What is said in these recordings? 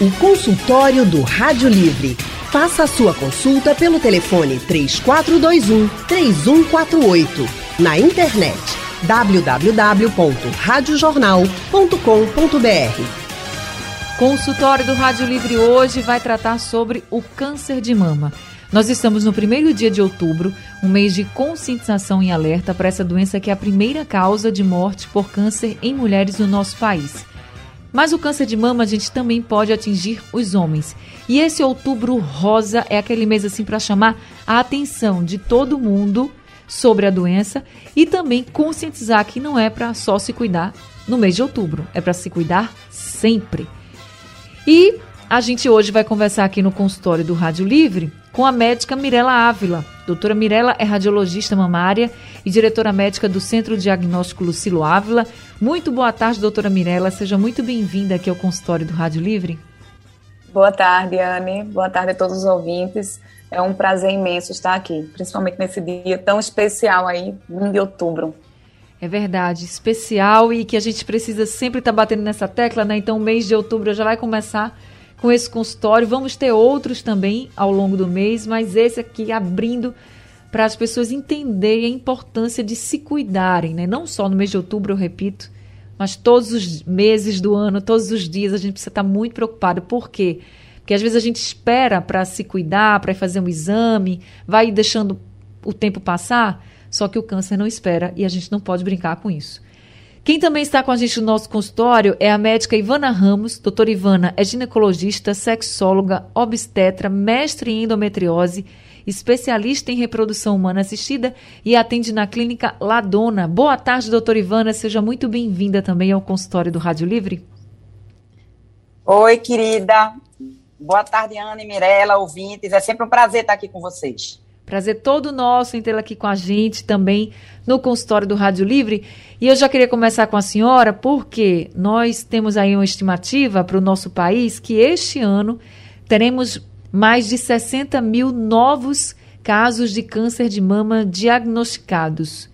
O consultório do Rádio Livre. Faça a sua consulta pelo telefone 3421 3148. Na internet www.radiojornal.com.br. Consultório do Rádio Livre hoje vai tratar sobre o câncer de mama. Nós estamos no primeiro dia de outubro, um mês de conscientização e alerta para essa doença que é a primeira causa de morte por câncer em mulheres no nosso país. Mas o câncer de mama a gente também pode atingir os homens. E esse outubro rosa é aquele mês assim para chamar a atenção de todo mundo sobre a doença e também conscientizar que não é para só se cuidar no mês de outubro, é para se cuidar sempre. E a gente hoje vai conversar aqui no consultório do Rádio Livre com a médica Mirela Ávila. Doutora Mirela é radiologista mamária e diretora médica do Centro Diagnóstico Lucilo Ávila. Muito boa tarde, doutora Mirela. Seja muito bem-vinda aqui ao consultório do Rádio Livre. Boa tarde, Anne. Boa tarde a todos os ouvintes. É um prazer imenso estar aqui, principalmente nesse dia tão especial aí, 1 de outubro. É verdade, especial e que a gente precisa sempre estar batendo nessa tecla, né? Então, o mês de outubro já vai começar com esse consultório. Vamos ter outros também ao longo do mês, mas esse aqui abrindo para as pessoas entenderem a importância de se cuidarem, né? Não só no mês de outubro, eu repito, mas todos os meses do ano, todos os dias a gente precisa estar muito preocupado. Por quê? Porque às vezes a gente espera para se cuidar, para fazer um exame, vai deixando o tempo passar, só que o câncer não espera e a gente não pode brincar com isso. Quem também está com a gente no nosso consultório é a médica Ivana Ramos. Doutora Ivana é ginecologista, sexóloga, obstetra, mestre em endometriose, especialista em reprodução humana assistida e atende na clínica Ladona. Boa tarde, doutora Ivana. Seja muito bem-vinda também ao consultório do Rádio Livre. Oi, querida. Boa tarde, Ana e Mirella, ouvintes. É sempre um prazer estar aqui com vocês. Prazer todo nosso em tê-la aqui com a gente também no consultório do Rádio Livre. E eu já queria começar com a senhora, porque nós temos aí uma estimativa para o nosso país que este ano teremos mais de 60 mil novos casos de câncer de mama diagnosticados.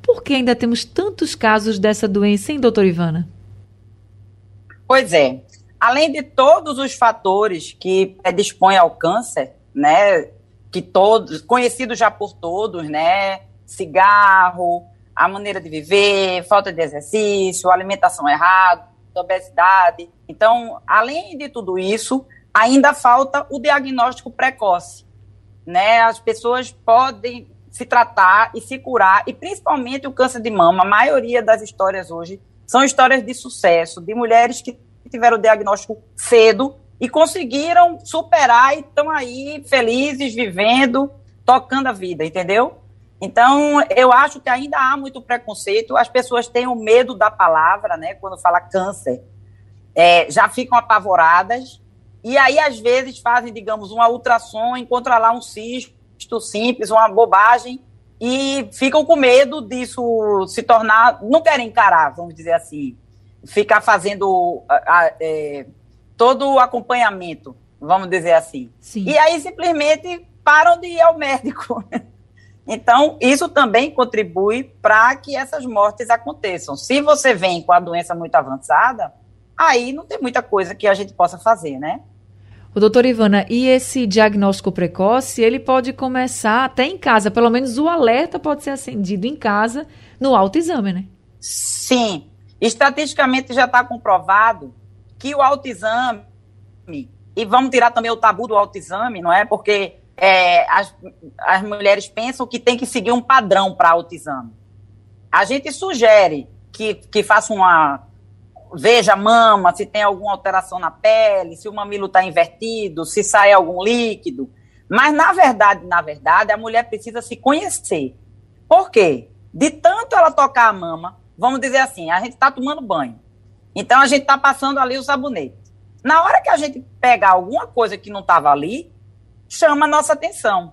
Por que ainda temos tantos casos dessa doença, hein, doutora Ivana? Pois é. Além de todos os fatores que predispõem ao câncer, né, que todos, conhecidos já por todos, né? Cigarro, a maneira de viver, falta de exercício, alimentação errada, obesidade. Então, além de tudo isso, ainda falta o diagnóstico precoce, né? As pessoas podem se tratar e se curar, e principalmente o câncer de mama, a maioria das histórias hoje são histórias de sucesso, de mulheres que tiveram o diagnóstico cedo e conseguiram superar e estão aí felizes, vivendo, tocando a vida, entendeu? Então, eu acho que ainda há muito preconceito, as pessoas têm o medo da palavra, né? Quando fala câncer, é, já ficam apavoradas, e aí, às vezes, fazem, digamos, uma ultrassom, encontram lá um cisto simples, uma bobagem, e ficam com medo disso se tornar, não querem encarar, vamos dizer assim, ficar fazendo é, todo o acompanhamento, vamos dizer assim. Sim. E aí simplesmente param de ir ao médico. Então, isso também contribui para que essas mortes aconteçam. Se você vem com a doença muito avançada, aí não tem muita coisa que a gente possa fazer, né? O doutor Ivana, e esse diagnóstico precoce, ele pode começar até em casa, pelo menos o alerta pode ser acendido em casa no autoexame, né? Sim. Estatisticamente já está comprovado que o autoexame, e vamos tirar também o tabu do autoexame, não é? Porque é, as, as mulheres pensam que tem que seguir um padrão para autoexame. A gente sugere que, que faça uma. Veja a mama, se tem alguma alteração na pele, se o mamilo está invertido, se sai algum líquido. Mas, na verdade, na verdade, a mulher precisa se conhecer. Por quê? De tanto ela tocar a mama, vamos dizer assim, a gente está tomando banho. Então a gente está passando ali o sabonete. Na hora que a gente pegar alguma coisa que não estava ali, chama a nossa atenção.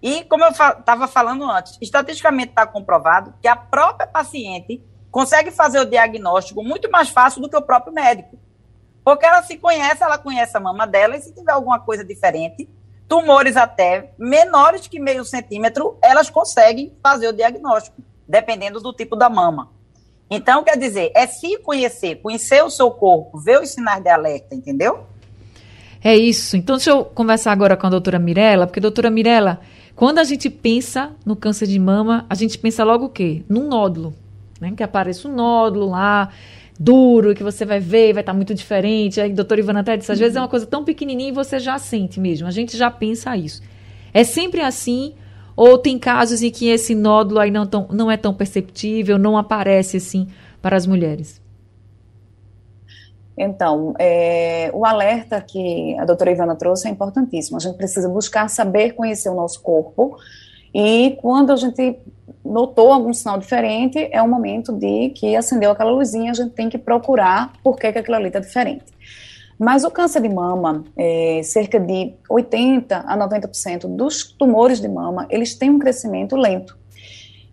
E como eu estava falando antes, estatisticamente está comprovado que a própria paciente consegue fazer o diagnóstico muito mais fácil do que o próprio médico. Porque ela se conhece, ela conhece a mama dela, e se tiver alguma coisa diferente, tumores até menores que meio centímetro, elas conseguem fazer o diagnóstico, dependendo do tipo da mama. Então, quer dizer, é se conhecer, conhecer o seu corpo, ver os sinais de alerta, entendeu? É isso. Então, deixa eu conversar agora com a doutora Mirella, porque, doutora Mirella, quando a gente pensa no câncer de mama, a gente pensa logo o quê? Num nódulo, né? Que apareça um nódulo lá, duro, que você vai ver, vai estar tá muito diferente. Aí, doutora Ivana até disse, às vezes é uma coisa tão pequenininha e você já sente mesmo. A gente já pensa isso. É sempre assim ou tem casos em que esse nódulo aí não, tão, não é tão perceptível, não aparece assim para as mulheres? Então, é, o alerta que a doutora Ivana trouxe é importantíssimo. A gente precisa buscar saber conhecer o nosso corpo e quando a gente notou algum sinal diferente, é o momento de que acendeu aquela luzinha, a gente tem que procurar por que, que aquilo ali está diferente. Mas o câncer de mama, é, cerca de 80 a 90% dos tumores de mama, eles têm um crescimento lento.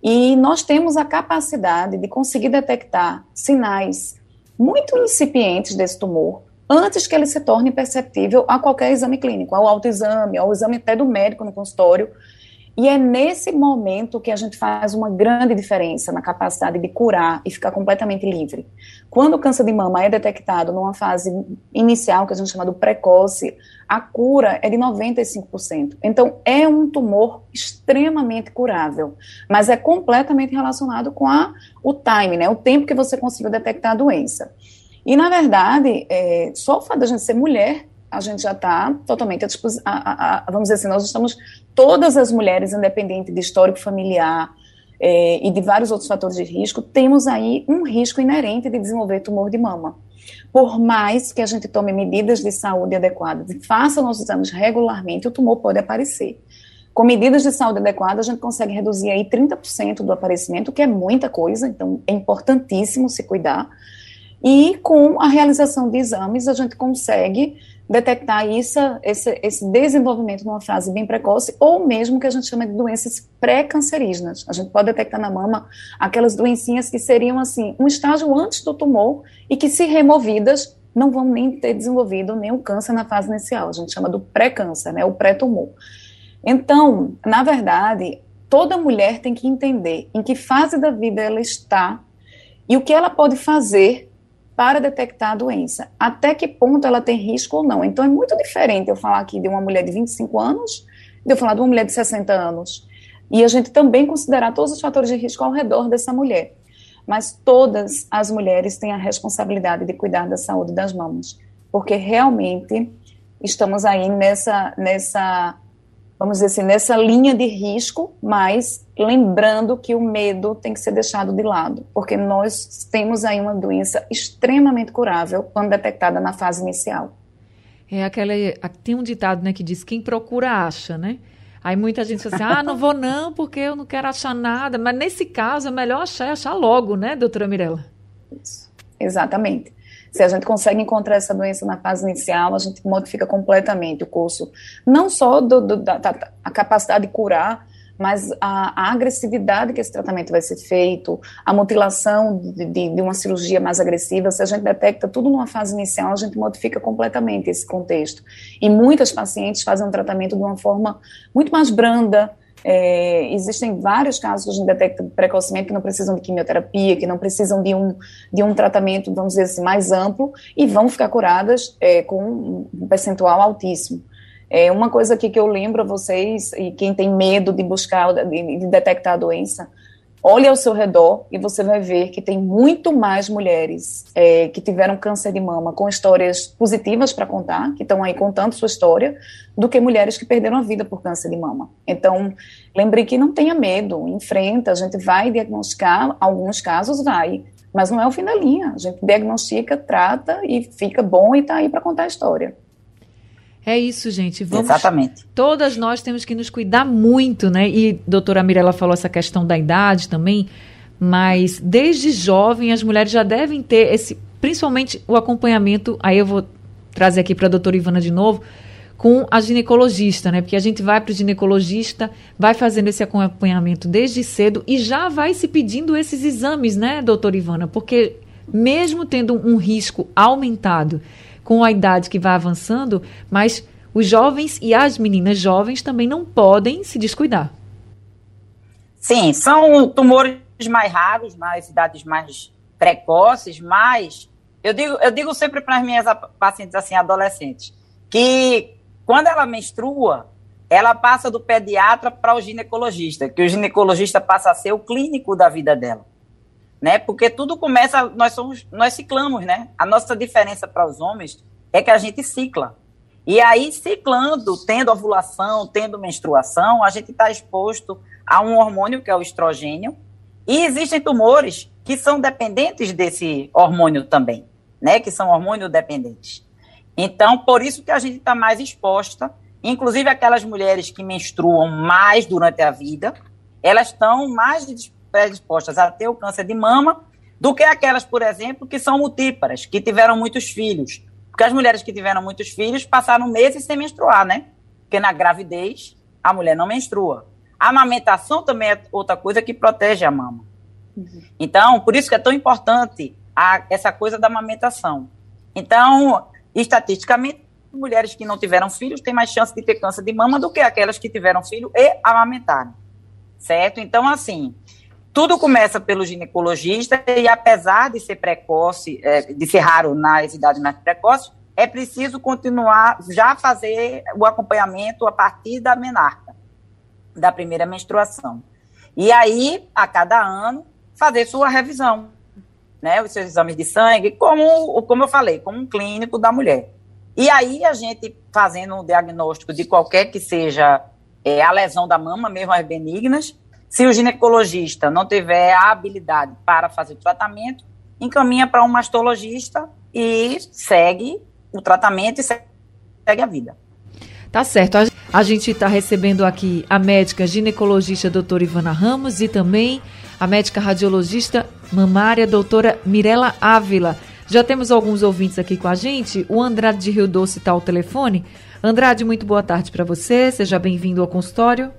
E nós temos a capacidade de conseguir detectar sinais muito incipientes desse tumor antes que ele se torne perceptível a qualquer exame clínico, ao autoexame, ao exame até do médico no consultório, e é nesse momento que a gente faz uma grande diferença na capacidade de curar e ficar completamente livre. Quando o câncer de mama é detectado numa fase inicial, que a gente chama de precoce, a cura é de 95%. Então, é um tumor extremamente curável, mas é completamente relacionado com a, o time, né, o tempo que você conseguiu detectar a doença. E, na verdade, é, só o fato de a gente ser mulher a gente já está totalmente à disposição. Vamos dizer assim, nós estamos, todas as mulheres, independente de histórico familiar é, e de vários outros fatores de risco, temos aí um risco inerente de desenvolver tumor de mama. Por mais que a gente tome medidas de saúde adequadas e faça nossos exames regularmente, o tumor pode aparecer. Com medidas de saúde adequadas, a gente consegue reduzir aí 30% do aparecimento, que é muita coisa, então é importantíssimo se cuidar. E com a realização de exames, a gente consegue detectar isso, esse, esse desenvolvimento numa fase bem precoce, ou mesmo que a gente chama de doenças pré-cancerígenas. A gente pode detectar na mama aquelas doencinhas que seriam, assim, um estágio antes do tumor e que, se removidas, não vão nem ter desenvolvido nenhum câncer na fase inicial. A gente chama do pré-câncer, né, o pré-tumor. Então, na verdade, toda mulher tem que entender em que fase da vida ela está e o que ela pode fazer para detectar a doença. Até que ponto ela tem risco ou não. Então é muito diferente eu falar aqui de uma mulher de 25 anos, de eu falar de uma mulher de 60 anos. E a gente também considerar todos os fatores de risco ao redor dessa mulher. Mas todas as mulheres têm a responsabilidade de cuidar da saúde das mamas, porque realmente estamos aí nessa nessa vamos dizer assim, nessa linha de risco, mas lembrando que o medo tem que ser deixado de lado, porque nós temos aí uma doença extremamente curável quando detectada na fase inicial. É aquela. Tem um ditado né, que diz: quem procura acha, né? Aí muita gente fala assim: ah, não vou não, porque eu não quero achar nada. Mas nesse caso é melhor achar achar logo, né, doutora Mirella? Isso, exatamente. Se a gente consegue encontrar essa doença na fase inicial, a gente modifica completamente o curso, não só do, do, da, da a capacidade de curar, mas a, a, agressividade que esse tratamento vai ser feito, a mutilação de, de, de, uma cirurgia mais agressiva, se a gente detecta tudo numa fase inicial, a gente modifica completamente esse contexto. E muitas pacientes fazem um tratamento de uma forma muito mais branda, é, existem vários casos que a gente detecta precocemente que não precisam de quimioterapia, que não precisam de um, de um tratamento, vamos dizer assim, mais amplo e vão ficar curadas é, com um percentual altíssimo. É, uma coisa aqui que eu lembro a vocês, e quem tem medo de buscar, de, de detectar a doença, olhe ao seu redor e você vai ver que tem muito mais mulheres é, que tiveram câncer de mama com histórias positivas para contar, que estão aí contando sua história, do que mulheres que perderam a vida por câncer de mama. Então, lembre que não tenha medo, enfrenta, a gente vai diagnosticar, alguns casos vai, mas não é o fim da linha. A gente diagnostica, trata e fica bom e está aí para contar a história. É isso, gente. Vamos, Exatamente. Todas nós temos que nos cuidar muito, né? E a doutora Mirella falou essa questão da idade também, mas desde jovem as mulheres já devem ter esse, principalmente o acompanhamento. Aí eu vou trazer aqui para a doutora Ivana de novo, com a ginecologista, né? Porque a gente vai para o ginecologista, vai fazendo esse acompanhamento desde cedo e já vai se pedindo esses exames, né, doutora Ivana? Porque mesmo tendo um risco aumentado com a idade que vai avançando, mas os jovens e as meninas jovens também não podem se descuidar. Sim, são tumores mais raros nas idades mais precoces, mas eu digo, eu digo sempre para as minhas pacientes assim, adolescentes, que quando ela menstrua, ela passa do pediatra para o ginecologista, que o ginecologista passa a ser o clínico da vida dela. Né? Porque tudo começa, nós somos, nós ciclamos, né? A nossa diferença para os homens é que a gente cicla. E aí, ciclando, tendo ovulação, tendo menstruação, a gente está exposto a um hormônio que é o estrogênio. E existem tumores que são dependentes desse hormônio também, né? Que são hormônio dependentes. Então, por isso que a gente está mais exposta. Inclusive, aquelas mulheres que menstruam mais durante a vida, elas estão mais predispostas a ter o câncer de mama do que aquelas, por exemplo, que são multíparas, que tiveram muitos filhos porque as mulheres que tiveram muitos filhos passaram meses sem menstruar, né? Porque na gravidez a mulher não menstrua. A amamentação também é outra coisa que protege a mama. Uhum. Então, por isso que é tão importante a, essa coisa da amamentação. Então, estatisticamente, mulheres que não tiveram filhos têm mais chance de ter câncer de mama do que aquelas que tiveram filho e amamentaram. Certo? Então, assim, tudo começa pelo ginecologista e apesar de ser precoce, é, de ser raro nas idades mais precoces, é preciso continuar já fazer o acompanhamento a partir da menarca, da primeira menstruação. E aí, a cada ano, fazer sua revisão, né, os seus exames de sangue, como, como eu falei, como um clínico da mulher. E aí, a gente fazendo um diagnóstico de qualquer que seja é, a lesão da mama, mesmo as benignas, se o ginecologista não tiver a habilidade para fazer o tratamento, encaminha para um mastologista e segue o tratamento e segue a vida. Tá certo. A gente está recebendo aqui a médica ginecologista doutora Ivana Ramos e também a médica radiologista mamária doutora Mirela Ávila. Já temos alguns ouvintes aqui com a gente. O Andrade de Rio Doce está ao telefone. Andrade, muito boa tarde para você. Seja bem-vindo ao consultório.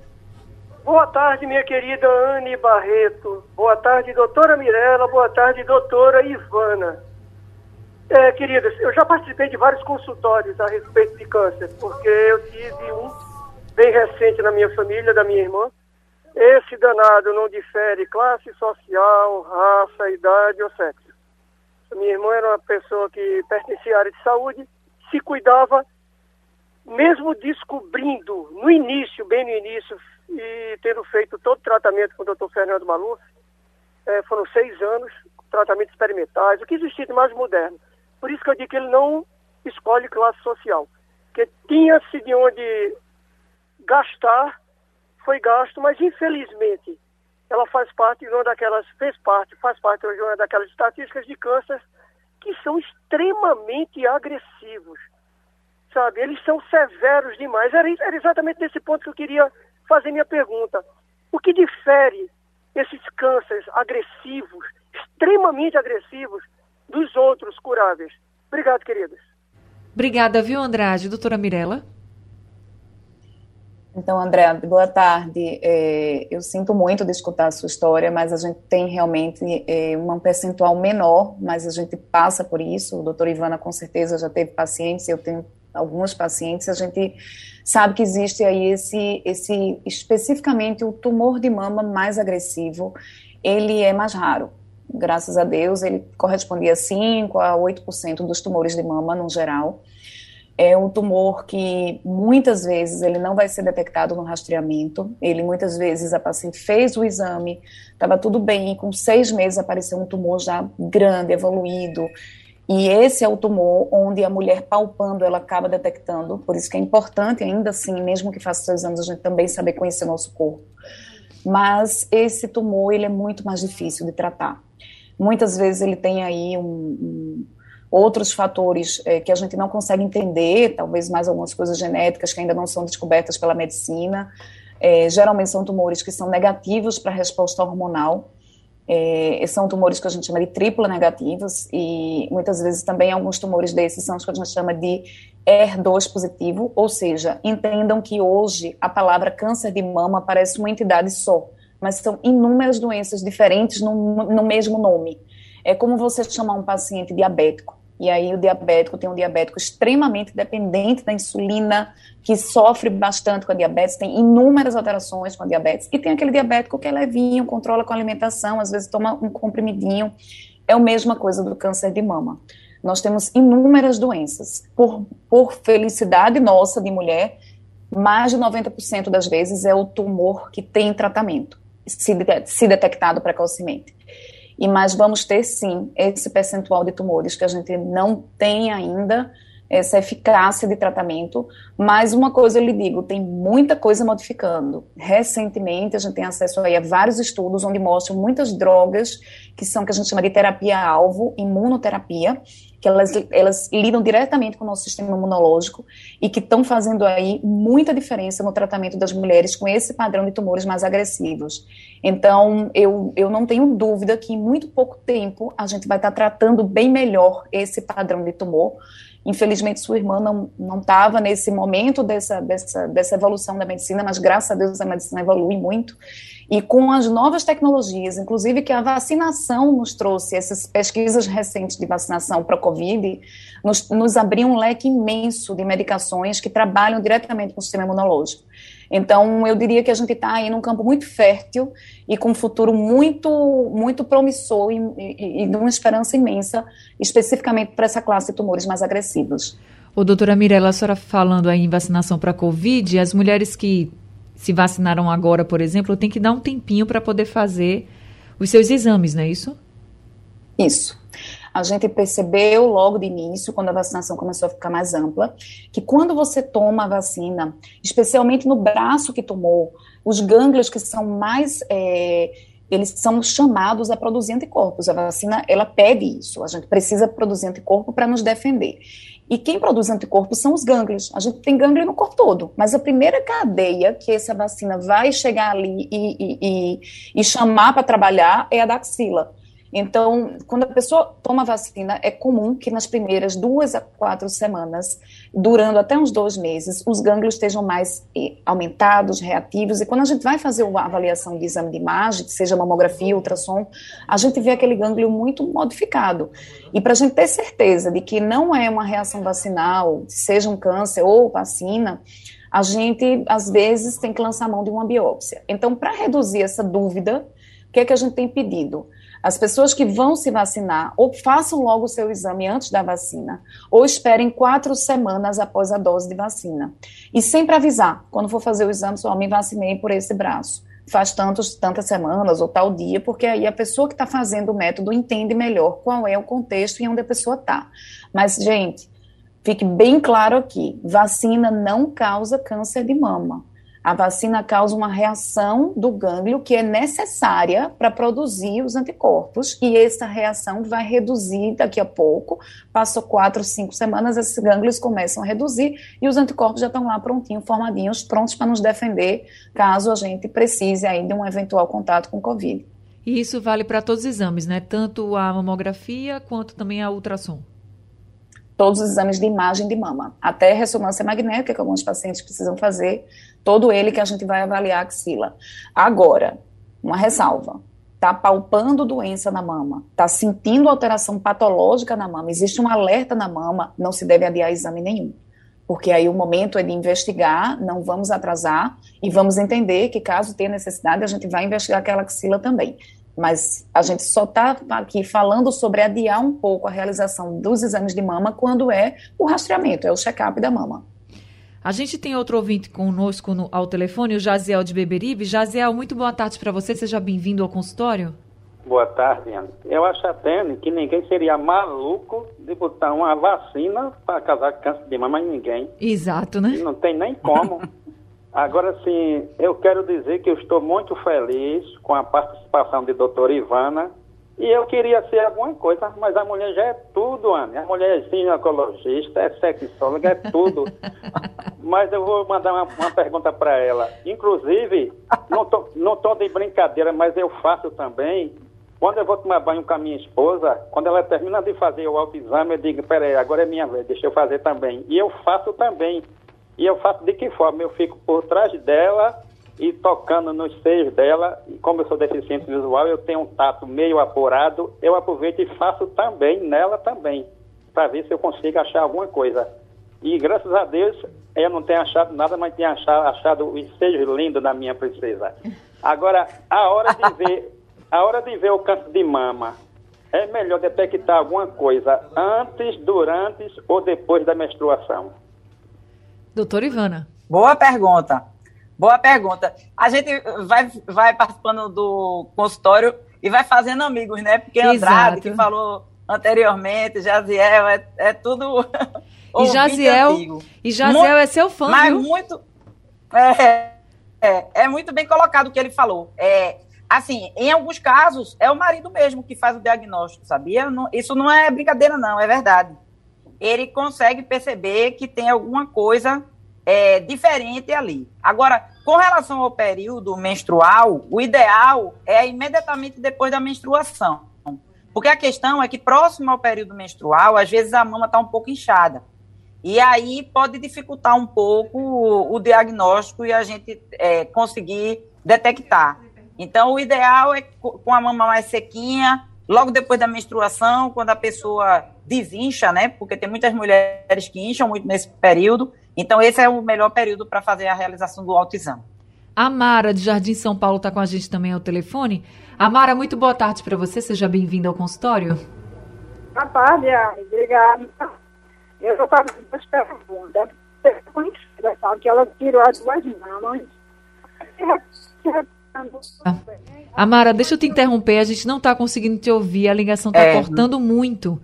Boa tarde, minha querida Anne Barreto. Boa tarde, doutora Mirella. Boa tarde, doutora Ivana. É, queridas, eu já participei de vários consultórios a respeito de câncer, porque eu tive um bem recente na minha família, da minha irmã. Esse danado não difere classe social, raça, idade ou sexo. Minha irmã era uma pessoa que pertencia à área de saúde, se cuidava, mesmo descobrindo no início, bem no início, e tendo feito todo o tratamento com o doutor Fernando Maluf, é, foram seis anos, tratamentos experimentais, o que existia de mais moderno. Por isso que eu digo que ele não escolhe classe social, porque tinha-se de onde gastar, foi gasto, mas infelizmente ela faz parte de uma daquelas, fez parte, faz parte de uma daquelas estatísticas de câncer que são extremamente agressivos, sabe? Eles são severos demais. Era, era exatamente nesse ponto que eu queria fazer minha pergunta. O que difere esses cânceres agressivos, extremamente agressivos, dos outros curáveis? Obrigado, queridas. Obrigada, viu, Andrade? Doutora Mirella? Então, André, boa tarde. É, eu sinto muito de escutar a sua história, mas a gente tem realmente é, um percentual menor, mas a gente passa por isso. O doutor Ivana, com certeza, já teve pacientes, eu tenho alguns pacientes, a gente sabe que existe aí esse, esse especificamente o tumor de mama mais agressivo, ele é mais raro. Graças a Deus, ele correspondia a 5 a 8% dos tumores de mama no geral. É um tumor que muitas vezes ele não vai ser detectado no rastreamento. Ele muitas vezes a paciente fez o exame, estava tudo bem, e com seis meses apareceu um tumor já grande, evoluído, e esse é o tumor onde a mulher palpando ela acaba detectando, por isso que é importante ainda assim, mesmo que faça seis anos, a gente também saber conhecer nosso corpo. Mas esse tumor ele é muito mais difícil de tratar. Muitas vezes ele tem aí um, um, outros fatores é, que a gente não consegue entender, talvez mais algumas coisas genéticas que ainda não são descobertas pela medicina. É, geralmente são tumores que são negativos para a resposta hormonal. É, são tumores que a gente chama de triplo negativos e muitas vezes também alguns tumores desses são os que a gente chama de ER2 positivo, ou seja, entendam que hoje a palavra câncer de mama parece uma entidade só, mas são inúmeras doenças diferentes no, no mesmo nome. É como você chamar um paciente diabético. E aí o diabético tem um diabético extremamente dependente da insulina, que sofre bastante com a diabetes, tem inúmeras alterações com a diabetes, e tem aquele diabético que é levinho, controla com a alimentação, às vezes toma um comprimidinho. É a mesma coisa do câncer de mama. nós temos inúmeras doenças. Por, por felicidade nossa de mulher, mais de 90% das vezes é o tumor que tem tratamento, se, se detectado precocemente. E mas vamos ter sim esse percentual de tumores que a gente não tem ainda essa eficácia de tratamento, mas uma coisa eu lhe digo, tem muita coisa modificando. Recentemente a gente tem acesso aí a vários estudos onde mostram muitas drogas que são que a gente chama de terapia-alvo, imunoterapia, que elas, elas lidam diretamente com o nosso sistema imunológico e que estão fazendo aí muita diferença no tratamento das mulheres com esse padrão de tumores mais agressivos. Então, eu, eu não tenho dúvida que em muito pouco tempo a gente vai estar tratando bem melhor esse padrão de tumor. Infelizmente, sua irmã não estava nesse momento dessa, dessa, dessa evolução da medicina, mas graças a Deus a medicina evolui muito. E com as novas tecnologias, inclusive que a vacinação nos trouxe, essas pesquisas recentes de vacinação para a Covid, nos, nos abriu um leque imenso de medicações que trabalham diretamente com o sistema imunológico. Então, eu diria que a gente está aí num campo muito fértil e com um futuro muito, muito promissor e, e, e de uma esperança imensa, especificamente para essa classe de tumores mais agressivos. Ô, doutora Mirella, a senhora falando aí em vacinação para a Covid, as mulheres que se vacinaram agora, por exemplo, tem que dar um tempinho para poder fazer os seus exames, não é isso? Isso. A gente percebeu logo de início, quando a vacinação começou a ficar mais ampla, que quando você toma a vacina, especialmente no braço que tomou, os gânglios que são mais. É, eles são chamados a produzir anticorpos. A vacina, ela pede isso. A gente precisa produzir anticorpo para nos defender. E quem produz anticorpos são os gânglios. A gente tem gânglio no corpo todo, mas a primeira cadeia que essa vacina vai chegar ali e, e, e, e chamar para trabalhar é a da axila. Então, quando a pessoa toma vacina, é comum que nas primeiras duas a quatro semanas, durando até uns dois meses, os gânglios estejam mais eh, aumentados, reativos. E quando a gente vai fazer uma avaliação de exame de imagem, seja mamografia, ultrassom, a gente vê aquele gânglio muito modificado. E para a gente ter certeza de que não é uma reação vacinal, seja um câncer ou vacina, a gente, às vezes, tem que lançar mão de uma biópsia. Então, para reduzir essa dúvida, o que é que a gente tem pedido? As pessoas que vão se vacinar, ou façam logo o seu exame antes da vacina, ou esperem quatro semanas após a dose de vacina. E sempre avisar, quando for fazer o exame, só me vacinei por esse braço. Faz tantos, tantas semanas ou tal dia, porque aí a pessoa que está fazendo o método entende melhor qual é o contexto e onde a pessoa está. Mas, gente, fique bem claro aqui: vacina não causa câncer de mama. A vacina causa uma reação do gânglio que é necessária para produzir os anticorpos, e essa reação vai reduzir daqui a pouco. Passou quatro, cinco semanas, esses gânglios começam a reduzir e os anticorpos já estão lá prontinhos, formadinhos, prontos para nos defender caso a gente precise aí de um eventual contato com Covid. E isso vale para todos os exames, né? Tanto a mamografia quanto também a ultrassom todos os exames de imagem de mama, até ressonância magnética que alguns pacientes precisam fazer, todo ele que a gente vai avaliar a axila. Agora, uma ressalva. Está palpando doença na mama, está sentindo alteração patológica na mama, existe um alerta na mama, não se deve adiar exame nenhum. Porque aí o momento é de investigar, não vamos atrasar e vamos entender que caso tenha necessidade, a gente vai investigar aquela axila também. Mas a gente só está aqui falando sobre adiar um pouco a realização dos exames de mama quando é o rastreamento, é o check-up da mama. A gente tem outro ouvinte conosco no, ao telefone, o Jaziel de Beberibe. Jaziel, muito boa tarde para você. Seja bem-vindo ao consultório. Boa tarde, Ana. Eu acho até que ninguém seria maluco de botar uma vacina para causar câncer de mama em ninguém. Exato, né? não tem nem como. Agora, sim, eu quero dizer que eu estou muito feliz com a participação de doutora Ivana e eu queria ser alguma coisa, mas a mulher já é tudo, Ana. A mulher é ginecologista, é sexóloga, é tudo. mas eu vou mandar uma, uma pergunta para ela. Inclusive, não tô, não tô de brincadeira, mas eu faço também. Quando eu vou tomar banho com a minha esposa, quando ela termina de fazer o autoexame, eu digo, peraí, agora é minha vez, deixa eu fazer também. E eu faço também. E eu faço de que forma? Eu fico por trás dela e tocando nos seios dela, e como eu sou deficiente visual, eu tenho um tato meio apurado, eu aproveito e faço também nela também, para ver se eu consigo achar alguma coisa. E graças a Deus, eu não tenho achado nada, mas tenho achado, achado os seios lindos da minha princesa. Agora, a hora de ver, a hora de ver o câncer de mama, é melhor detectar alguma coisa antes, durante ou depois da menstruação? Doutora Ivana. Boa pergunta. Boa pergunta. A gente vai, vai participando do consultório e vai fazendo amigos, né? Porque Andrade, Exato. que falou anteriormente, Jaziel, é, é tudo. e Jaziel, e Jaziel muito, é seu fã. Mas viu? muito. É, é, é, muito bem colocado o que ele falou. É, assim, em alguns casos, é o marido mesmo que faz o diagnóstico, sabia? Não, isso não é brincadeira, não, é verdade. Ele consegue perceber que tem alguma coisa é, diferente ali. Agora, com relação ao período menstrual, o ideal é imediatamente depois da menstruação. Porque a questão é que próximo ao período menstrual, às vezes a mama está um pouco inchada. E aí pode dificultar um pouco o, o diagnóstico e a gente é, conseguir detectar. Então, o ideal é com a mama mais sequinha, logo depois da menstruação, quando a pessoa desincha, né? Porque tem muitas mulheres que incham muito nesse período. Então, esse é o melhor período para fazer a realização do autoexame. A Mara, de Jardim São Paulo, está com a gente também ao telefone. Amara, muito boa tarde para você. Seja bem-vinda ao consultório. Boa tarde. Obrigada. Eu vou fazer duas perguntas. Conhecida, que ela tirou as duas mãos. Amara, deixa eu te interromper. A gente não está conseguindo te ouvir. A ligação está é. cortando muito.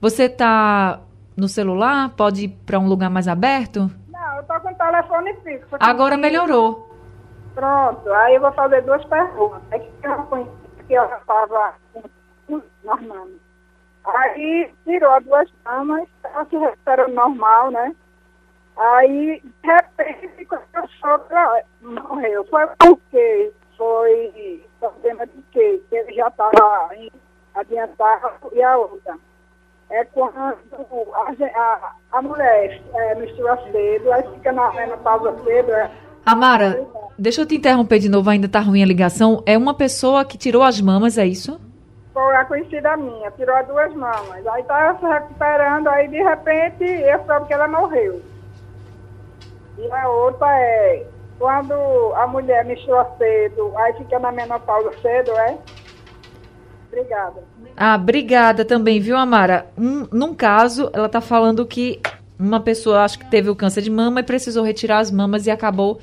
Você está no celular? Pode ir para um lugar mais aberto? Não, eu estou com o telefone fixo. Agora melhorou. Pronto, aí eu vou fazer duas perguntas. É que eu conheci que ela estava normal. Aí tirou as duas camas, ela se recuperou normal, né? Aí, de repente, quando ela morreu. Foi por quê? Foi problema de quê? Que ele já estava adiantado e a outra. É quando a, a, a mulher é, mistura cedo, aí fica na menopausa cedo, é, Amara, deixa eu te interromper de novo, ainda tá ruim a ligação. É uma pessoa que tirou as mamas, é isso? Foi a conhecida minha, tirou as duas mamas. Aí tá se recuperando, aí de repente eu soube que ela morreu. E a outra é quando a mulher menstrua cedo, aí fica na menopausa cedo, é? Obrigada. Ah, obrigada também, viu, Amara? Um, num caso, ela tá falando que uma pessoa, acho que teve o câncer de mama e precisou retirar as mamas e acabou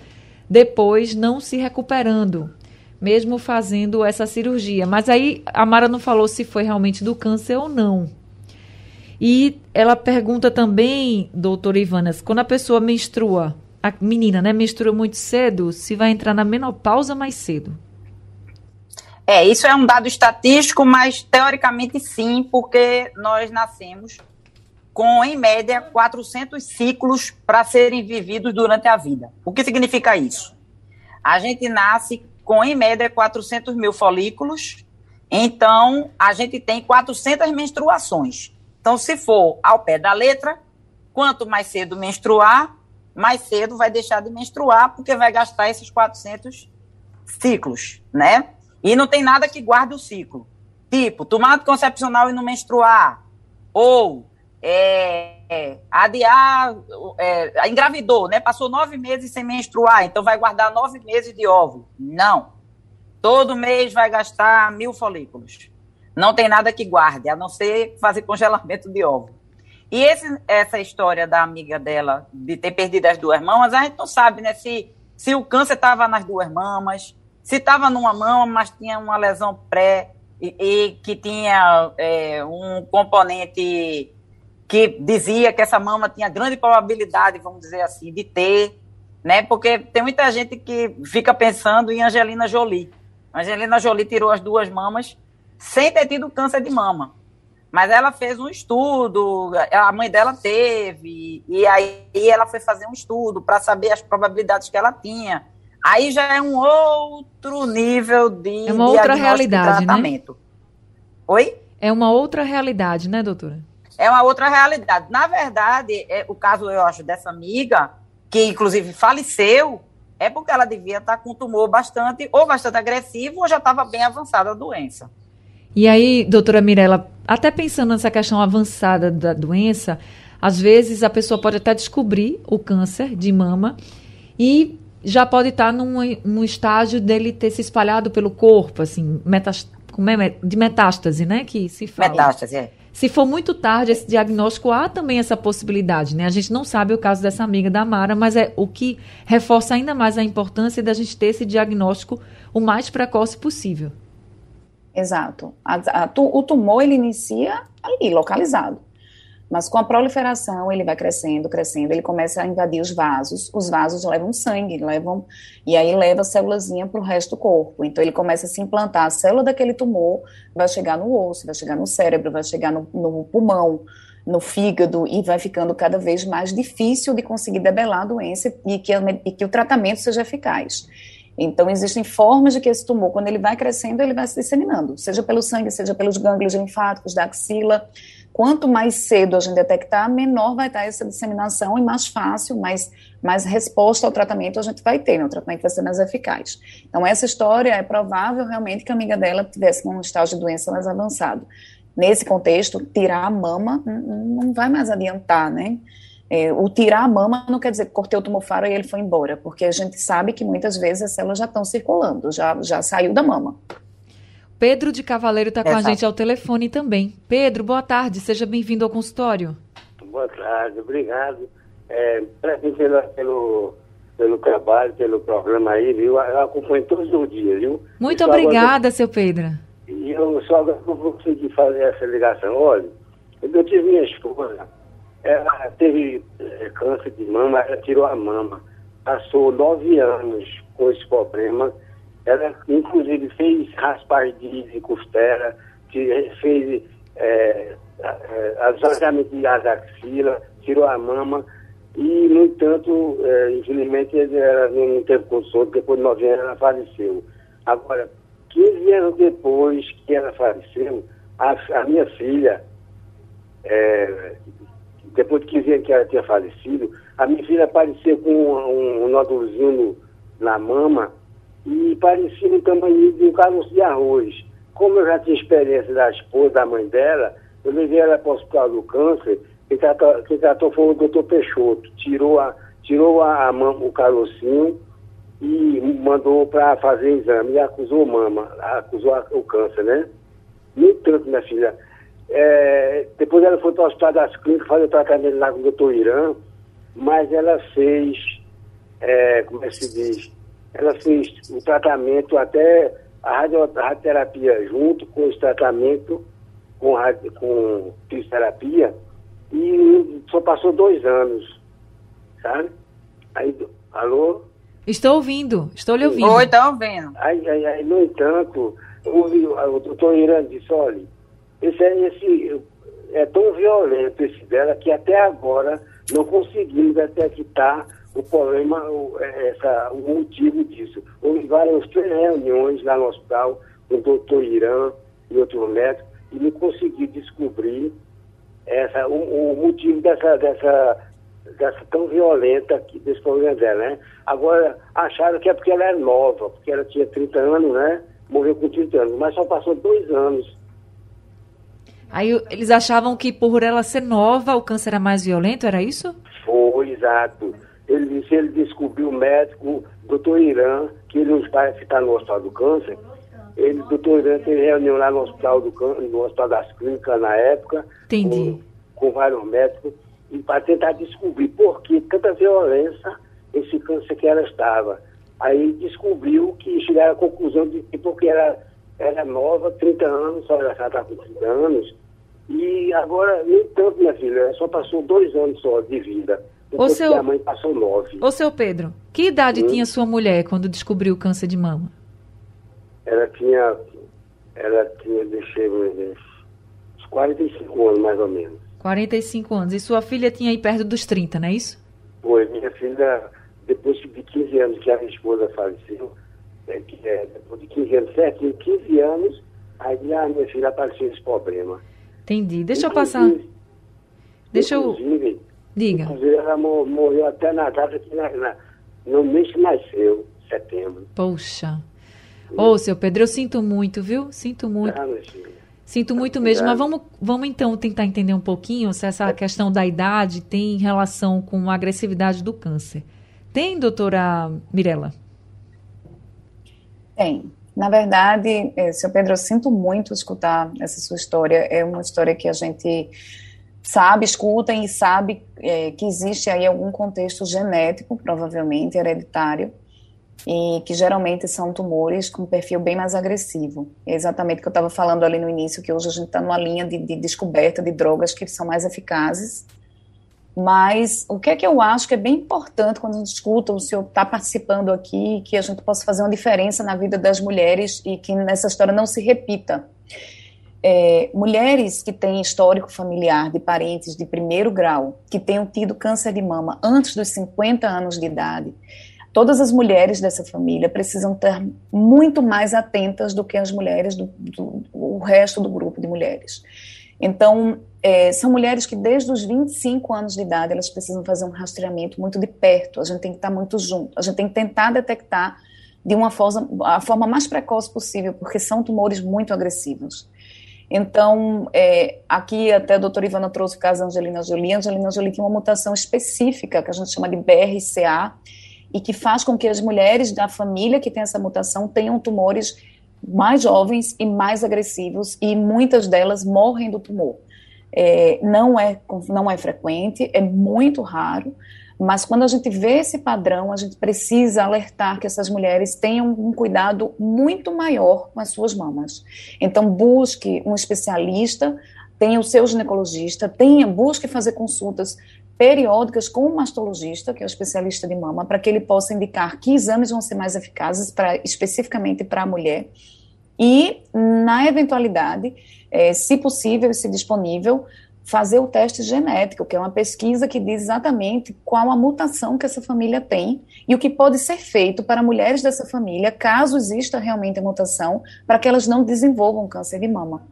depois não se recuperando, mesmo fazendo essa cirurgia. Mas aí a Mara não falou se foi realmente do câncer ou não. E ela pergunta também, doutora Ivanas, quando a pessoa menstrua, a menina, né, menstrua muito cedo, se vai entrar na menopausa mais cedo. É, isso é um dado estatístico, mas teoricamente sim, porque nós nascemos com, em média, 400 ciclos para serem vividos durante a vida. O que significa isso? A gente nasce com, em média, 400 mil folículos, então a gente tem 400 menstruações. Então, se for ao pé da letra, quanto mais cedo menstruar, mais cedo vai deixar de menstruar, porque vai gastar esses 400 ciclos, né? E não tem nada que guarde o ciclo. Tipo, tomar anticoncepcional e não menstruar. Ou é, é, adiar, é, engravidou, né? Passou nove meses sem menstruar, então vai guardar nove meses de óvulo. Não. Todo mês vai gastar mil folículos. Não tem nada que guarde, a não ser fazer congelamento de óvulo. E esse, essa história da amiga dela de ter perdido as duas mamas, a gente não sabe, né? Se, se o câncer estava nas duas mamas, se estava numa mama, mas tinha uma lesão pré e, e que tinha é, um componente que dizia que essa mama tinha grande probabilidade, vamos dizer assim, de ter, né? Porque tem muita gente que fica pensando em Angelina Jolie. Angelina Jolie tirou as duas mamas sem ter tido câncer de mama. Mas ela fez um estudo, a mãe dela teve, e aí ela foi fazer um estudo para saber as probabilidades que ela tinha. Aí já é um outro nível de é uma outra realidade, né? tratamento. Né? Oi? É uma outra realidade, né, doutora? é uma outra realidade. Na verdade, é, o caso, eu acho, dessa amiga, que inclusive faleceu, é porque ela devia estar com um tumor bastante, ou bastante agressivo, ou já estava bem avançada a doença. E aí, doutora Mirella, até pensando nessa questão avançada da doença, às vezes a pessoa pode até descobrir o câncer de mama e já pode estar num, num estágio dele ter se espalhado pelo corpo, assim, metas, é, de metástase, né? Que se fala. Metástase, é. Se for muito tarde esse diagnóstico, há também essa possibilidade, né? A gente não sabe o caso dessa amiga da Mara, mas é o que reforça ainda mais a importância da gente ter esse diagnóstico o mais precoce possível. Exato. A, a, o tumor ele inicia ali, localizado. Mas com a proliferação, ele vai crescendo, crescendo, ele começa a invadir os vasos, os vasos levam sangue, levam, e aí leva a célulazinha para o resto do corpo. Então ele começa a se implantar, a célula daquele tumor vai chegar no osso, vai chegar no cérebro, vai chegar no, no pulmão, no fígado, e vai ficando cada vez mais difícil de conseguir debelar a doença e que, e que o tratamento seja eficaz. Então, existem formas de que esse tumor, quando ele vai crescendo, ele vai se disseminando, seja pelo sangue, seja pelos gânglios linfáticos da axila, Quanto mais cedo a gente detectar, menor vai estar essa disseminação e mais fácil, mais, mais resposta ao tratamento a gente vai ter, né? o tratamento vai ser mais eficaz. Então, essa história é provável realmente que a amiga dela tivesse um estágio de doença mais avançado. Nesse contexto, tirar a mama não vai mais adiantar, né? É, o tirar a mama não quer dizer que cortei o tumofaro e ele foi embora, porque a gente sabe que muitas vezes as células já estão circulando, já, já saiu da mama. Pedro de Cavaleiro está com a gente ao telefone também. Pedro, boa tarde, seja bem-vindo ao consultório. Boa tarde, obrigado. É, pelo, pelo, pelo trabalho, pelo programa aí, viu? Eu acompanho todos os dias, viu? Muito obrigada, agora, seu Pedro. E eu só agora não vou conseguir fazer essa ligação. Olha, eu tive minha esposa, ela teve é, câncer de mama, ela tirou a mama. Passou nove anos com esse problema ela, inclusive, fez raspagem de, costela, fez é, é, de azaxila, tirou a mama e, no entanto, é, infelizmente, ela não teve condição, depois de nove anos ela faleceu. Agora, 15 anos depois que ela faleceu, a, a minha filha, é, depois de 15 anos que ela tinha falecido, a minha filha apareceu com um, um nódulozinho na mama e parecia o tamanho de um caroço de arroz. Como eu já tinha experiência da esposa, da mãe dela, eu levei ela para o hospital do câncer, quem tratou, quem tratou foi o doutor Peixoto, tirou, a, tirou a, a o carocinho e mandou para fazer exame e acusou mama, acusou a, o câncer, né? No entanto, minha filha, é, depois ela foi para o hospital das clínicas fazer o tratamento lá com o doutor Irã, mas ela fez, é, como é que se diz, ela fez o tratamento até a, radio, a radioterapia junto com esse tratamento com, radio, com fisioterapia e só passou dois anos, sabe? Aí, alô? Estou ouvindo, estou lhe ouvindo. Oi, está ouvindo. Aí, aí, aí, no entanto, ouvi, o doutor Irã disse, olha, esse, é, esse é tão violento esse dela que até agora não conseguimos detectar o problema, o, é, essa, o motivo disso. Houve várias reuniões lá no hospital com o doutor Irã e outro médico e não consegui descobrir essa, o, o, motivo dessa, dessa, dessa tão violenta desse problema dela, né? Agora, acharam que é porque ela é nova, porque ela tinha 30 anos, né? Morreu com 30 anos, mas só passou dois anos. Aí eles achavam que por ela ser nova o câncer era mais violento, era isso? Foi, exato. Ele disse, ele descobriu o médico, doutor Irã, que ele nos parece que está no Hospital do Câncer. Ele, doutor Irã, teve reunião lá no Hospital do Câncer, no Hospital das Clínicas na época. Entendi. Com, com vários médicos, e para tentar descobrir por que tanta violência esse câncer que ela estava. Aí descobriu que chegaram à conclusão de que porque ela era nova, 30 anos, só ela está com 30 anos, e agora, nem tanto, minha filha, só passou dois anos só de vida. O seu... a mãe passou nove. Ô, seu Pedro, que idade hum? tinha sua mulher quando descobriu o câncer de mama? Ela tinha, ela tinha, deixa eu ver, uns 45 anos, mais ou menos. 45 anos. E sua filha tinha aí perto dos 30, não é isso? Foi. Minha filha, depois de 15 anos que a minha esposa faleceu, é, que é, depois de 15 anos, certo? 15 anos, aí a minha filha apareceu esse problema. Entendi. Deixa inclusive, eu passar. Deixa eu Diga. Inclusive, ela morreu até na data que na, na, no mês que nasceu, setembro. Poxa. Ô, oh, seu Pedro, eu sinto muito, viu? Sinto muito. Ah, sinto muito mesmo. Mas vamos, vamos então tentar entender um pouquinho se essa questão da idade tem relação com a agressividade do câncer. Tem, doutora Mirella? Tem. Na verdade, é, seu Pedro, eu sinto muito escutar essa sua história. É uma história que a gente sabe, escuta e sabe é, que existe aí algum contexto genético, provavelmente hereditário, e que geralmente são tumores com perfil bem mais agressivo. É exatamente o que eu estava falando ali no início, que hoje a gente está numa linha de, de, descoberta de drogas que são mais eficazes. Mas o que é que eu acho que é bem importante quando a gente escuta o senhor está participando aqui, que a gente possa fazer uma diferença na vida das mulheres e que nessa história não se repita. É, mulheres que têm histórico familiar de parentes de primeiro grau, que tenham tido câncer de mama antes dos 50 anos de idade, todas as mulheres dessa família precisam estar muito mais atentas do que as mulheres do, do o resto do grupo de mulheres. Então, é, são mulheres que desde os 25 anos de idade elas precisam fazer um rastreamento muito de perto. A gente tem que estar muito junto. A gente tem que tentar detectar de uma forma, a forma mais precoce possível, porque são tumores muito agressivos. Então, é, aqui até a doutora Ivana trouxe o caso da Angelina Jolie. A Angelina Jolie tem uma mutação específica que a gente chama de BRCA, e que faz com que as mulheres da família que tem essa mutação tenham tumores mais jovens e mais agressivos e muitas delas morrem do tumor. É, não é não é frequente, é muito raro, mas quando a gente vê esse padrão, a gente precisa alertar que essas mulheres tenham um cuidado muito maior com as suas mamas. Então busque um especialista, tenha o seu ginecologista, tenha busque fazer consultas periódicas com o mastologista, que é o especialista de mama, para que ele possa indicar que exames vão ser mais eficazes para especificamente para a mulher. E, na eventualidade, é, se possível e se disponível, fazer o teste genético, que é uma pesquisa que diz exatamente qual a mutação que essa família tem e o que pode ser feito para mulheres dessa família, caso exista realmente a mutação, para que elas não desenvolvam câncer de mama.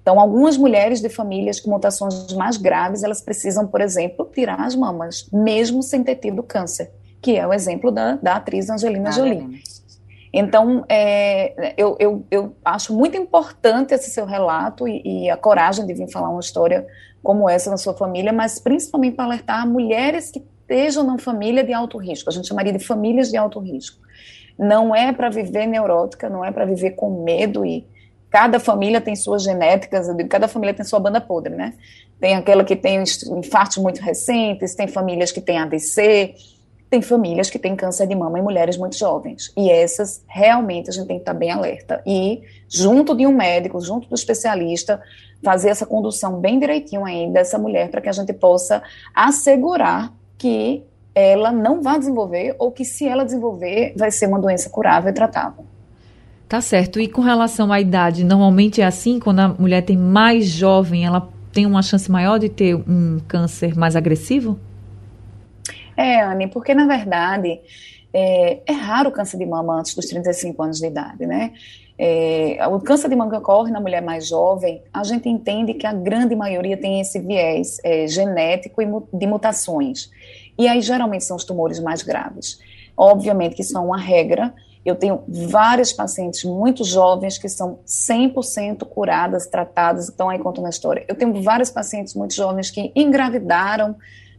Então, algumas mulheres de famílias com mutações mais graves, elas precisam, por exemplo, tirar as mamas, mesmo sem ter tido câncer, que é o exemplo da, da atriz Angelina ah, Jolie. Então, é, eu, eu, eu acho muito importante esse seu relato e, e, a coragem de vir falar uma história como essa na sua família, mas principalmente para alertar mulheres que estejam na família de alto risco. A gente chamaria de famílias de alto risco. Não é para viver neurótica, não é para viver com medo e cada família tem suas genéticas, cada família tem sua banda podre, né? Tem aquela que tem infartos muito recentes, tem famílias que têm ADC, tem famílias que têm câncer de mama em mulheres muito jovens. E essas, realmente, a gente tem que estar bem alerta. E, junto de um médico, junto do especialista, fazer essa condução bem direitinho aí dessa mulher para que a gente possa assegurar que ela não vai desenvolver ou que, se ela desenvolver, vai ser uma doença curável e tratável. Tá certo. E com relação à idade, normalmente é assim, quando a mulher tem mais jovem, ela tem uma chance maior de ter um câncer mais agressivo? É, Anne, porque na verdade é, é raro o câncer de mama antes dos 35 anos de idade, né? É, o câncer de mama que ocorre na mulher mais jovem, a gente entende que a grande maioria tem esse viés é, genético e de mutações. E aí geralmente são os tumores mais graves. Obviamente que isso é uma regra, eu tenho vários pacientes muito jovens que são 100% curadas, tratadas, estão aí contando a história. Eu tenho vários pacientes muito jovens que engravidaram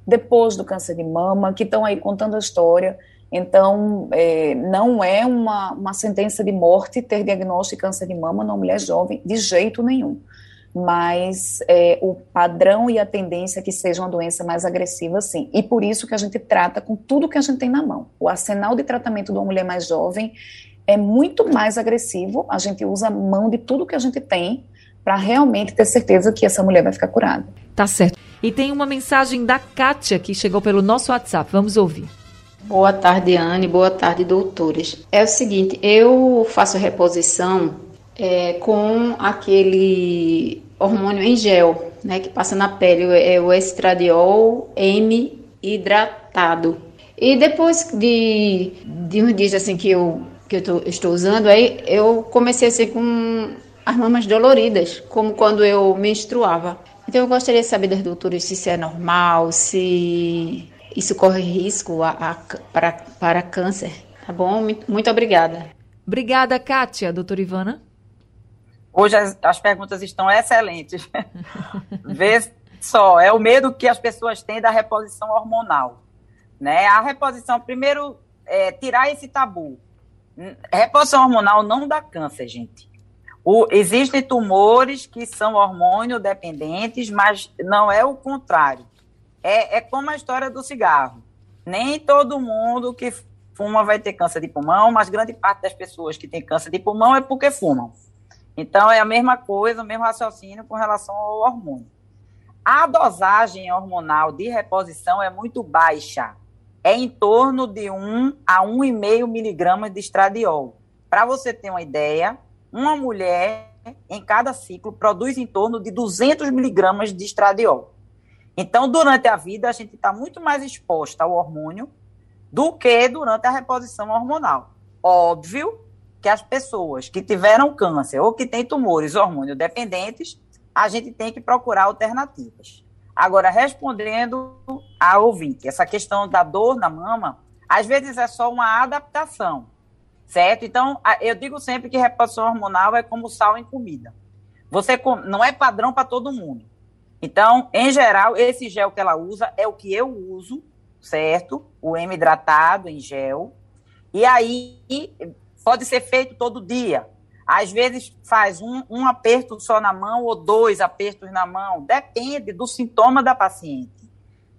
depois do câncer de mama, que estão aí contando a história. Então, é, não é uma, uma sentença de morte ter diagnóstico de câncer de mama numa mulher jovem, de jeito nenhum mas é, o padrão e a tendência é que seja uma doença mais agressiva, sim. E por isso que a gente trata com tudo que a gente tem na mão. O arsenal de tratamento de uma mulher mais jovem é muito mais agressivo, a gente usa a mão de tudo que a gente tem para realmente ter certeza que essa mulher vai ficar curada. Tá certo. E tem uma mensagem da Kátia que chegou pelo nosso WhatsApp. Vamos ouvir. Boa tarde, Anne. Boa tarde, doutores. É o seguinte, eu faço reposição é, com aquele hormônio em gel, né, que passa na pele, é o estradiol M hidratado. E depois de, de uns dias assim que eu, que eu tô, estou usando, aí eu comecei a ser com as mamas doloridas, como quando eu menstruava. Então eu gostaria de saber das doutoras se isso é normal, se isso corre risco a, a, para, para câncer. Tá bom? Muito, muito obrigada. Obrigada, Kátia. Doutora Ivana? Hoje as, as perguntas estão excelentes. Vê só, é o medo que as pessoas têm da reposição hormonal. Né? A reposição, primeiro, é tirar esse tabu. Reposição hormonal não dá câncer, gente. O, existem tumores que são hormônio dependentes, mas não é o contrário. É, é como a história do cigarro. Nem todo mundo que fuma vai ter câncer de pulmão, mas grande parte das pessoas que têm câncer de pulmão é porque fumam. Então, é a mesma coisa, o mesmo raciocínio com relação ao hormônio. A dosagem hormonal de reposição é muito baixa. É em torno de 1 a 1,5 miligramas de estradiol. Para você ter uma ideia, uma mulher, em cada ciclo, produz em torno de 200 miligramas de estradiol. Então, durante a vida, a gente está muito mais exposta ao hormônio do que durante a reposição hormonal. Óbvio que as pessoas que tiveram câncer ou que têm tumores hormônio dependentes, a gente tem que procurar alternativas. Agora, respondendo a ouvinte, essa questão da dor na mama, às vezes é só uma adaptação certo? Então, eu digo sempre que reposição hormonal é como sal em comida. Você não é padrão para todo mundo. Então, em geral, esse gel que ela usa é o que eu uso, certo? O M hidratado em gel. E aí pode ser feito todo dia. Às vezes faz um, um aperto só na mão ou dois apertos na mão. Depende do sintoma da paciente.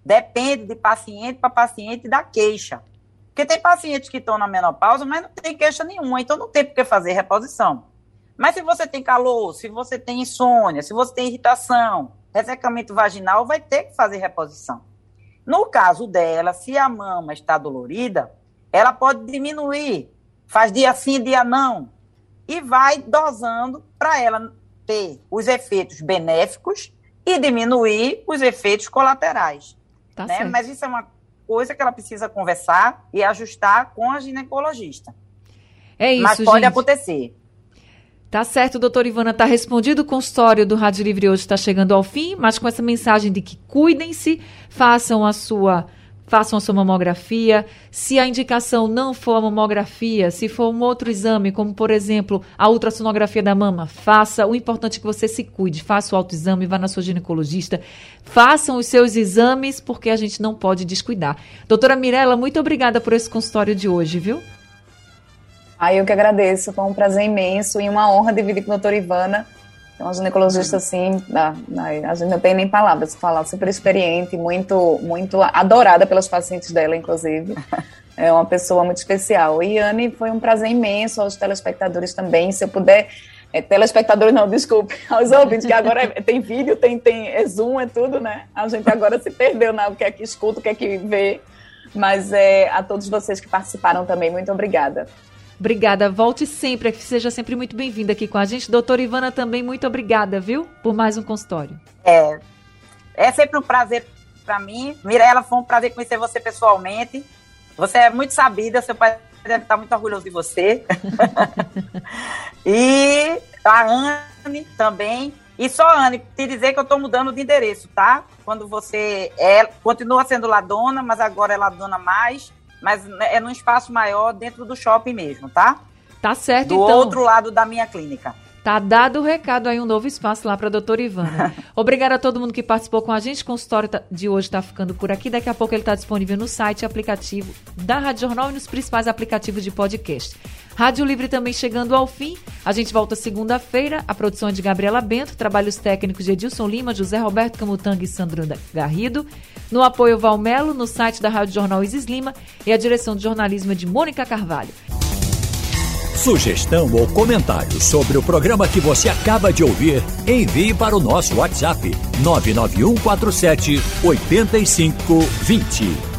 Depende de paciente para paciente da queixa. Porque tem pacientes que estão na menopausa, mas não tem queixa nenhuma, então não tem por que fazer reposição. Mas se você tem calor, se você tem insônia, se você tem irritação, ressecamento vaginal, vai ter que fazer reposição. No caso dela, se a mama está dolorida, ela pode diminuir, faz dia sim, dia não, e vai dosando para ela ter os efeitos benéficos e diminuir os efeitos colaterais. Tá né? Mas isso é uma coisa que ela precisa conversar e ajustar com a ginecologista. É isso, Mas pode gente. acontecer. Tá certo, doutora Ivana, tá respondido. O consultório do Rádio Livre hoje está chegando ao fim, mas com essa mensagem de que cuidem-se, façam a sua façam a sua mamografia. Se a indicação não for a mamografia, se for um outro exame, como por exemplo a ultrassonografia da mama, faça. O importante é que você se cuide, faça o autoexame, vá na sua ginecologista, façam os seus exames, porque a gente não pode descuidar. Doutora Mirella, muito obrigada por esse consultório de hoje, viu? Ah, eu que agradeço, foi um prazer imenso e uma honra dividir com a doutora Ivana é uma ginecologista, assim, a gente não tem nem palavras para falar, super experiente, muito, muito adorada pelos pacientes dela, inclusive. É uma pessoa muito especial. E Anne, foi um prazer imenso aos telespectadores também. Se eu puder é, telespectadores não, desculpe, aos ouvintes, que agora é, tem vídeo, tem, tem é Zoom, é tudo, né? A gente agora se perdeu na o que é que escuta, o que é que vê. Mas é, a todos vocês que participaram também, muito obrigada. Obrigada, volte sempre, seja sempre muito bem-vinda aqui com a gente. Doutora Ivana também, muito obrigada, viu, por mais um consultório. É, é sempre um prazer para mim. Mirela, foi um prazer conhecer você pessoalmente. Você é muito sabida, seu pai deve estar muito orgulhoso de você. e a Anne também. E só, Anne, te dizer que eu estou mudando de endereço, tá? Quando você é, continua sendo ladona, mas agora é ladona mais mas é num espaço maior dentro do shopping mesmo, tá? Tá certo, do então. Do outro lado da minha clínica. Tá dado o recado aí, um novo espaço lá para a doutora Ivana. Obrigada a todo mundo que participou com a gente. O consultório tá, de hoje está ficando por aqui. Daqui a pouco ele está disponível no site e aplicativo da Rádio Jornal e nos principais aplicativos de podcast. Rádio Livre também chegando ao fim. A gente volta segunda-feira. A produção é de Gabriela Bento, trabalhos técnicos de Edilson Lima, José Roberto Camutanga e Sandro Garrido. No apoio Valmelo, no site da Rádio Jornal Isis Lima e a direção de jornalismo é de Mônica Carvalho. Sugestão ou comentário sobre o programa que você acaba de ouvir, envie para o nosso WhatsApp 99147 8520.